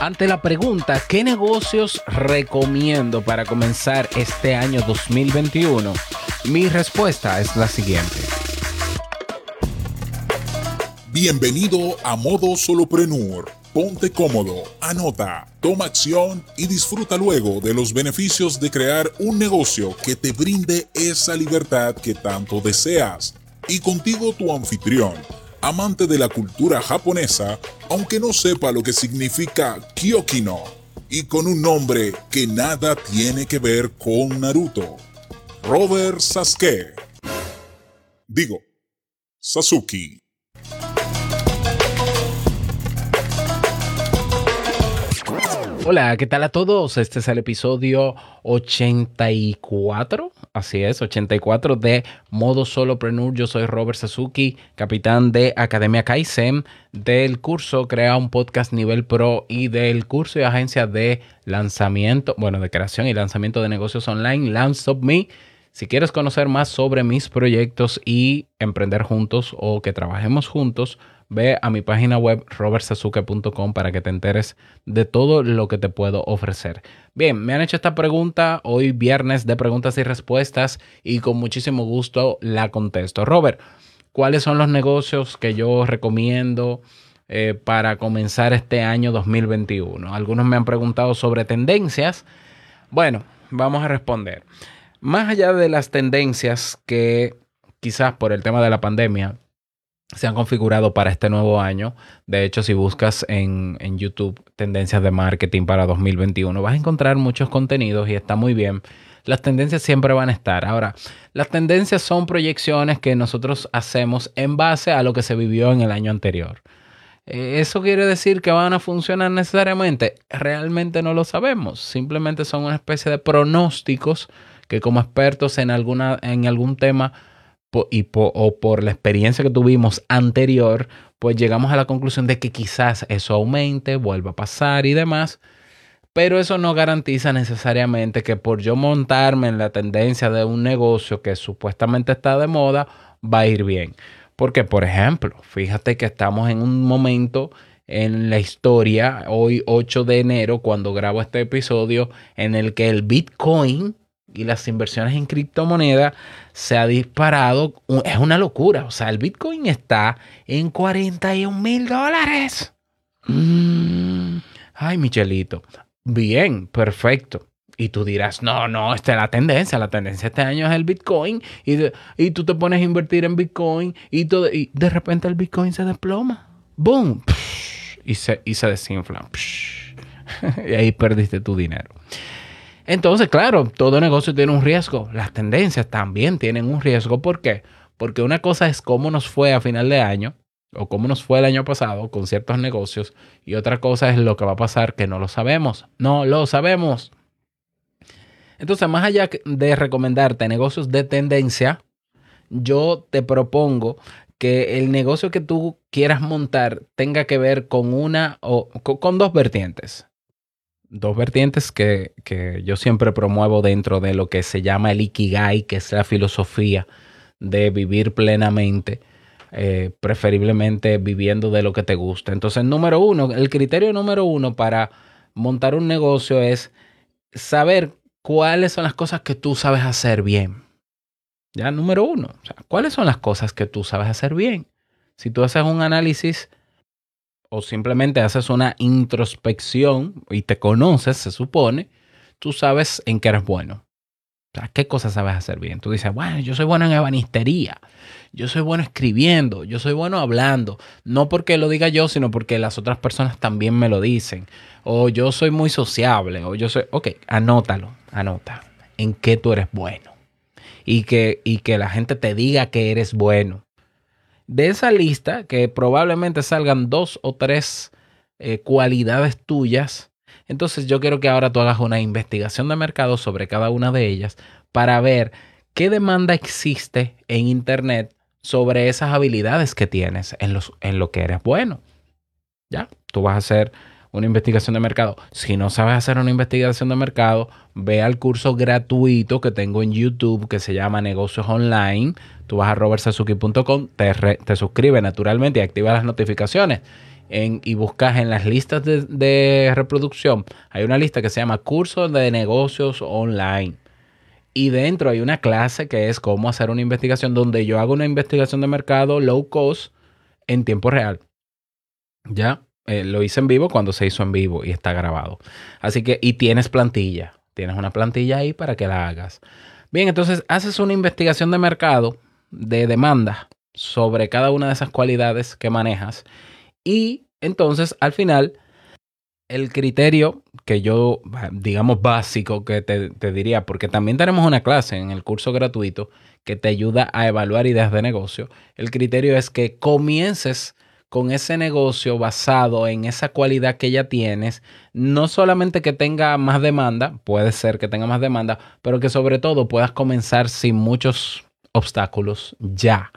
Ante la pregunta, ¿qué negocios recomiendo para comenzar este año 2021? Mi respuesta es la siguiente. Bienvenido a Modo Soloprenur. Ponte cómodo, anota, toma acción y disfruta luego de los beneficios de crear un negocio que te brinde esa libertad que tanto deseas. Y contigo tu anfitrión amante de la cultura japonesa, aunque no sepa lo que significa Kyokino, y con un nombre que nada tiene que ver con Naruto. Robert Sasuke. Digo, Sasuke. Hola, ¿qué tal a todos? Este es el episodio 84, así es, 84 de Modo Solopreneur. Yo soy Robert Sasuki, capitán de Academia Kaizen, del curso Crea un Podcast Nivel Pro y del curso y agencia de lanzamiento, bueno, de creación y lanzamiento de negocios online, Launch Me. Si quieres conocer más sobre mis proyectos y emprender juntos o que trabajemos juntos, ve a mi página web robertsazuke.com para que te enteres de todo lo que te puedo ofrecer. Bien, me han hecho esta pregunta hoy viernes de preguntas y respuestas y con muchísimo gusto la contesto. Robert, ¿cuáles son los negocios que yo recomiendo? Eh, para comenzar este año 2021. Algunos me han preguntado sobre tendencias. Bueno, vamos a responder. Más allá de las tendencias que quizás por el tema de la pandemia se han configurado para este nuevo año. De hecho, si buscas en, YouTube tendencias de marketing para 2021, vas a encontrar muchos contenidos y está muy bien. Las tendencias siempre van a estar. Ahora, las tendencias son proyecciones que nosotros hacemos en base a lo que se vivió en el año anterior. Eh, ¿Eso quiere decir que van a funcionar necesariamente? Realmente no lo sabemos. Simplemente son una especie de pronósticos que como expertos en, alguna, en algún tema y o por la experiencia que tuvimos anterior, pues llegamos a la conclusión de que quizás eso aumente, vuelva a pasar y demás. Pero eso no garantiza necesariamente que por yo montarme en la tendencia de un negocio que supuestamente está de moda, va a ir bien. Porque, por ejemplo, fíjate que estamos en un momento en la historia, hoy 8 de enero, cuando grabo este episodio, en el que el Bitcoin y las inversiones en criptomonedas se ha disparado. Es una locura. O sea, el Bitcoin está en 41 mil dólares. Mm. Ay, Michelito. Bien, perfecto. Y tú dirás, no, no, esta es la tendencia. La tendencia este año es el Bitcoin. Y, y tú te pones a invertir en Bitcoin y, todo, y de repente el Bitcoin se desploma. ¡Boom! Y se, y se desinfla. Y ahí perdiste tu dinero. Entonces, claro, todo negocio tiene un riesgo. Las tendencias también tienen un riesgo. ¿Por qué? Porque una cosa es cómo nos fue a final de año o cómo nos fue el año pasado con ciertos negocios y otra cosa es lo que va a pasar que no lo sabemos. No lo sabemos. Entonces, más allá de recomendarte negocios de tendencia, yo te propongo que el negocio que tú quieras montar tenga que ver con una o con dos vertientes dos vertientes que, yo siempre promuevo dentro de lo que se llama el Ikigai, que es la filosofía de vivir plenamente, eh, preferiblemente viviendo de lo que te gusta. Entonces, número uno, el criterio número uno para montar un negocio es saber cuáles son las cosas que tú sabes hacer bien. Ya, número uno, ¿cuáles son las cosas que tú sabes hacer bien? Si tú haces un análisis o simplemente haces una introspección y te conoces, se supone, tú sabes en qué eres bueno. ¿qué cosas sabes hacer bien? Tú dices, bueno, yo soy bueno en ebanistería, yo soy bueno escribiendo, yo soy bueno hablando. No porque lo diga yo, sino porque las otras personas también me lo dicen. O yo soy muy sociable, o yo soy... Ok, anótalo, anota. En qué tú eres bueno. Y que, y que la gente te diga que eres bueno de esa lista, que probablemente salgan dos o tres eh, cualidades tuyas, entonces yo quiero que ahora tú hagas una investigación de mercado sobre cada una de ellas para ver qué demanda existe en Internet sobre esas habilidades que tienes en, los, en lo que eres bueno. ¿Ya? Tú vas a hacer una investigación de mercado. Si no sabes hacer una investigación de mercado, ve al curso gratuito que tengo en YouTube que se llama Negocios Online. Tú vas a robertsazuki.com, te, te suscribes naturalmente y activas las notificaciones. y buscas en las listas de, de reproducción, hay una lista que se llama Cursos de Negocios Online. Y dentro hay una clase que es cómo hacer una investigación donde yo hago una investigación de mercado low cost en tiempo real. Ya, eh, lo hice en vivo cuando se hizo en vivo y está grabado. Así que, y tienes plantilla. Tienes una plantilla ahí para que la hagas. Bien, entonces haces una investigación de mercado de demanda sobre cada una de esas cualidades que manejas. Y entonces al final el criterio que yo, digamos, básico que te, diría, porque también tenemos una clase en el curso gratuito que te ayuda a evaluar ideas de negocio. El criterio es que comiences con ese negocio basado en esa cualidad que ya tienes, no solamente que tenga más demanda, puede ser que tenga más demanda, pero que sobre todo puedas comenzar sin muchos obstáculos ya.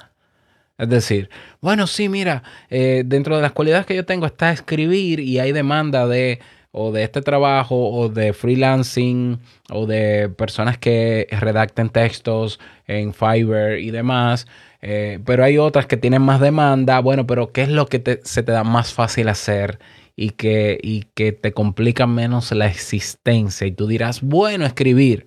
Es decir, bueno, sí, mira, eh, dentro de las cualidades que yo tengo está escribir y hay demanda de o de este trabajo o de freelancing o de personas que redacten textos en Fiverr y demás. Eh, pero hay otras que tienen más demanda. Bueno, pero ¿qué es lo que se te da más fácil hacer y que, y que te complica menos la existencia? Y tú dirás, bueno, escribir.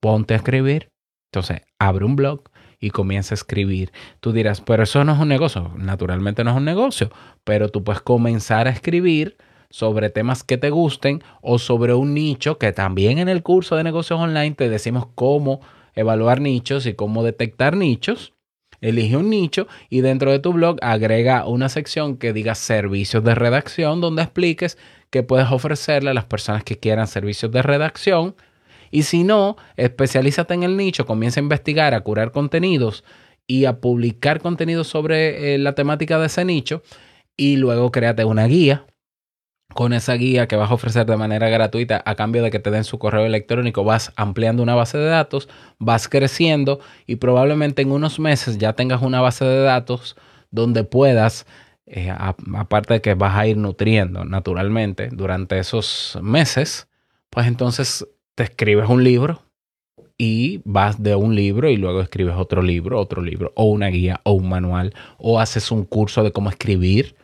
Ponte a escribir. Entonces, abre un blog y comienza a escribir. Tú dirás, pero eso no es un negocio. Naturalmente no es un negocio, pero tú puedes comenzar a escribir sobre temas que te gusten o sobre un nicho que también en el curso de negocios online te decimos cómo evaluar nichos y cómo detectar nichos. Elige un nicho y dentro de tu blog agrega una sección que diga servicios de redacción donde expliques qué puedes ofrecerle a las personas que quieran servicios de redacción y si no, especialízate en el nicho, comienza a investigar, a curar contenidos y a publicar contenidos sobre eh, la temática de ese nicho y luego créate una guía. Con esa guía que vas a ofrecer de manera gratuita a cambio de que te den su correo electrónico, vas ampliando una base de datos, vas creciendo y probablemente en unos meses ya tengas una base de datos donde puedas eh, aparte de que vas a ir nutriendo naturalmente durante esos meses, pues entonces te escribes un libro y vas de un libro y luego escribes otro libro, otro libro, o una guía, o un manual, o haces un curso de cómo escribir,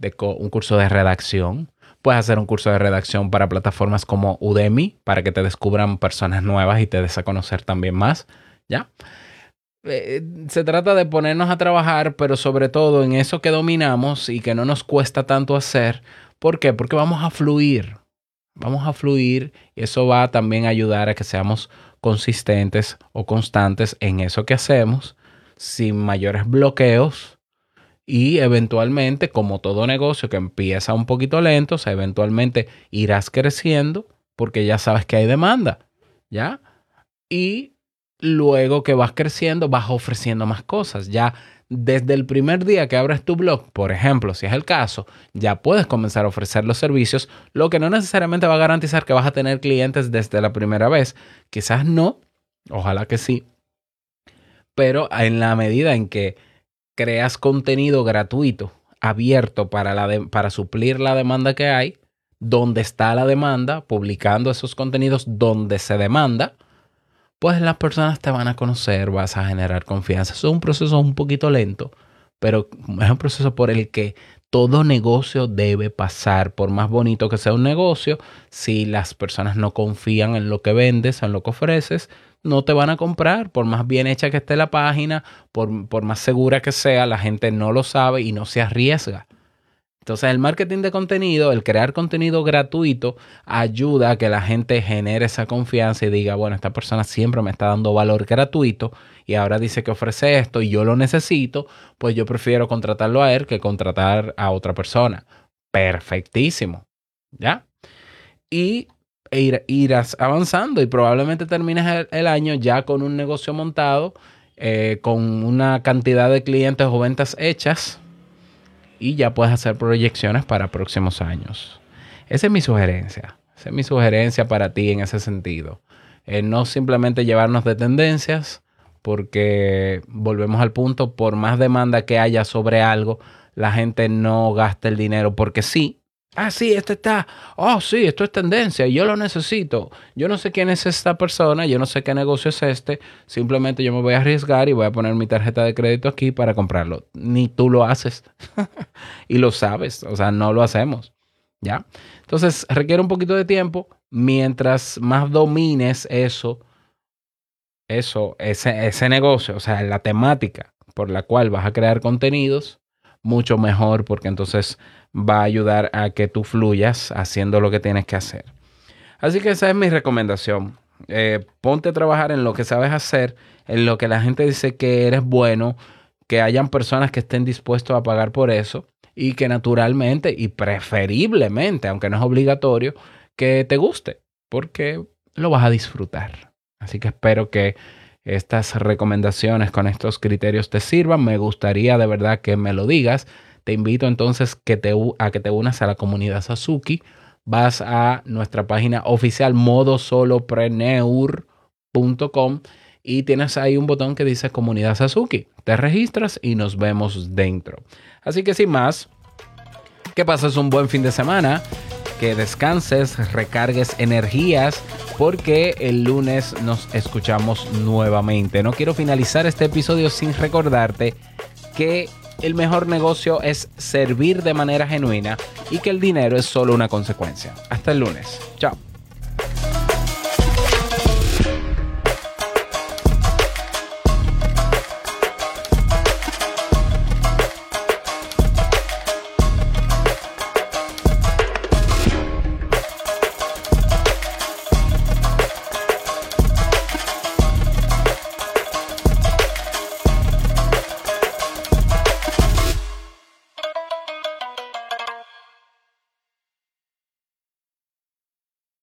de un curso de redacción. Puedes hacer un curso de redacción para plataformas como Udemy, para que te descubran personas nuevas y te des a conocer también más. ¿Ya? Eh, se trata de ponernos a trabajar, pero sobre todo en eso que dominamos y que no nos cuesta tanto hacer. ¿Por qué? Porque vamos a fluir. Vamos a fluir y eso va a también ayudar a que seamos consistentes o constantes en eso que hacemos sin mayores bloqueos y eventualmente, como todo negocio que empieza un poquito lento, o sea, eventualmente irás creciendo porque ya sabes que hay demanda, ¿ya? Y luego que vas creciendo, vas ofreciendo más cosas, ya desde el primer día que abres tu blog, por ejemplo, si es el caso, ya puedes comenzar a ofrecer los servicios, lo que no necesariamente va a garantizar que vas a tener clientes desde la primera vez. Quizás no, ojalá que sí, pero en la medida en que creas contenido gratuito, abierto para, la para suplir la demanda que hay, donde está la demanda, publicando esos contenidos donde se demanda, pues las personas te van a conocer, vas a generar confianza. es un proceso un poquito lento, pero es un proceso por el que todo negocio debe pasar, por más bonito que sea un negocio, si las personas no confían en lo que vendes, en lo que ofreces, no te van a comprar, por más bien hecha que esté la página, por, por más segura que sea, la gente no lo sabe y no se arriesga. Entonces el marketing de contenido, el crear contenido gratuito, ayuda a que la gente genere esa confianza y diga, bueno, esta persona siempre me está dando valor gratuito y ahora dice que ofrece esto y yo lo necesito, pues yo prefiero contratarlo a él que contratar a otra persona. Perfectísimo. ¿Ya? Y ir, irás avanzando y probablemente termines el, año ya con un negocio montado, eh, con una cantidad de clientes o ventas hechas y ya puedes hacer proyecciones para próximos años. Esa es mi sugerencia. Esa es mi sugerencia para ti en ese sentido. Eh, no simplemente llevarnos de tendencias, porque volvemos al punto, por más demanda que haya sobre algo, la gente no gasta el dinero porque sí, Ah, sí, esto está. Oh, sí, esto es tendencia. Yo lo necesito. Yo no sé quién es esta persona. Yo no sé qué negocio es este. Simplemente yo me voy a arriesgar y voy a poner mi tarjeta de crédito aquí para comprarlo. Ni tú lo haces. y lo sabes. O sea, no lo hacemos. ¿Ya? Entonces, requiere un poquito de tiempo. Mientras más domines eso, eso, ese, ese negocio, o sea, la temática por la cual vas a crear contenidos, mucho mejor porque entonces va a ayudar a que tú fluyas haciendo lo que tienes que hacer. Así que esa es mi recomendación. Eh, ponte a trabajar en lo que sabes hacer, en lo que la gente dice que eres bueno, que hayan personas que estén dispuestos a pagar por eso y que naturalmente y preferiblemente, aunque no es obligatorio, que te guste, porque lo vas a disfrutar. Así que espero que estas recomendaciones con estos criterios te sirvan. Me gustaría de verdad que me lo digas. Te invito entonces que te, a que te unas a la comunidad Sasuki. Vas a nuestra página oficial modosolopreneur.com y tienes ahí un botón que dice comunidad Sasuki. Te registras y nos vemos dentro. Así que sin más, que pases un buen fin de semana que descanses, recargues energías, porque el lunes nos escuchamos nuevamente. No quiero finalizar este episodio sin recordarte que el mejor negocio es servir de manera genuina y que el dinero es solo una consecuencia. Hasta el lunes. Chao.